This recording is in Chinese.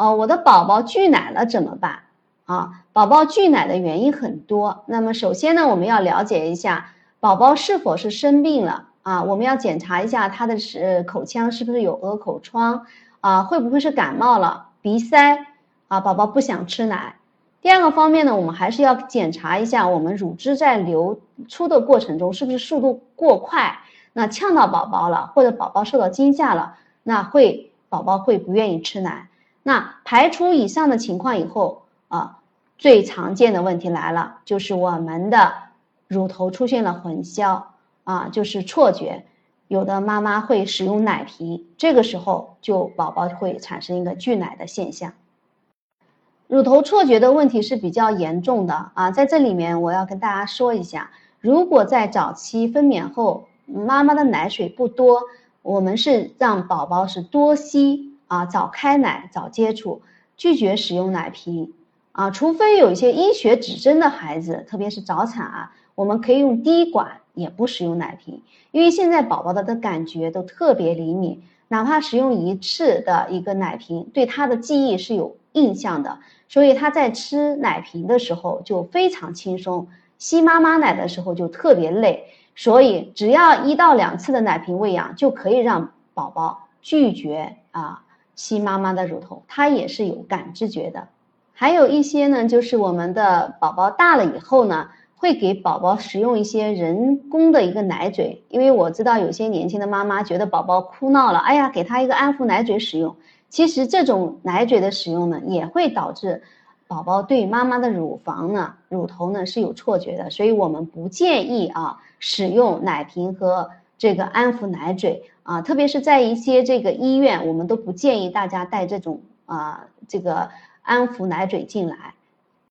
哦，我的宝宝拒奶了怎么办？啊，宝宝拒奶的原因很多。那么首先呢，我们要了解一下宝宝是否是生病了啊？我们要检查一下他的是口腔是不是有鹅口疮啊？会不会是感冒了、鼻塞啊？宝宝不想吃奶。第二个方面呢，我们还是要检查一下我们乳汁在流出的过程中是不是速度过快，那呛到宝宝了，或者宝宝受到惊吓了，那会宝宝会不愿意吃奶。那排除以上的情况以后啊，最常见的问题来了，就是我们的乳头出现了混淆啊，就是错觉，有的妈妈会使用奶瓶，这个时候就宝宝会产生一个拒奶的现象。乳头错觉的问题是比较严重的啊，在这里面我要跟大家说一下，如果在早期分娩后，妈妈的奶水不多，我们是让宝宝是多吸啊，早开奶早接触，拒绝使用奶瓶啊，除非有一些医学指征的孩子，特别是早产啊，我们可以用滴管，也不使用奶瓶，因为现在宝宝的的感觉都特别灵敏，哪怕使用一次的一个奶瓶，对他的记忆是有印象的。所以他在吃奶瓶的时候就非常轻松，吸妈妈奶的时候就特别累。所以只要一到两次的奶瓶喂养，就可以让宝宝拒绝啊吸妈妈的乳头，他也是有感知觉的。还有一些呢，就是我们的宝宝大了以后呢，会给宝宝使用一些人工的一个奶嘴，因为我知道有些年轻的妈妈觉得宝宝哭闹了，哎呀，给他一个安抚奶嘴使用。其实这种奶嘴的使用呢，也会导致宝宝对妈妈的乳房呢、乳头呢是有错觉的，所以我们不建议啊使用奶瓶和这个安抚奶嘴啊，特别是在一些这个医院，我们都不建议大家带这种啊这个安抚奶嘴进来。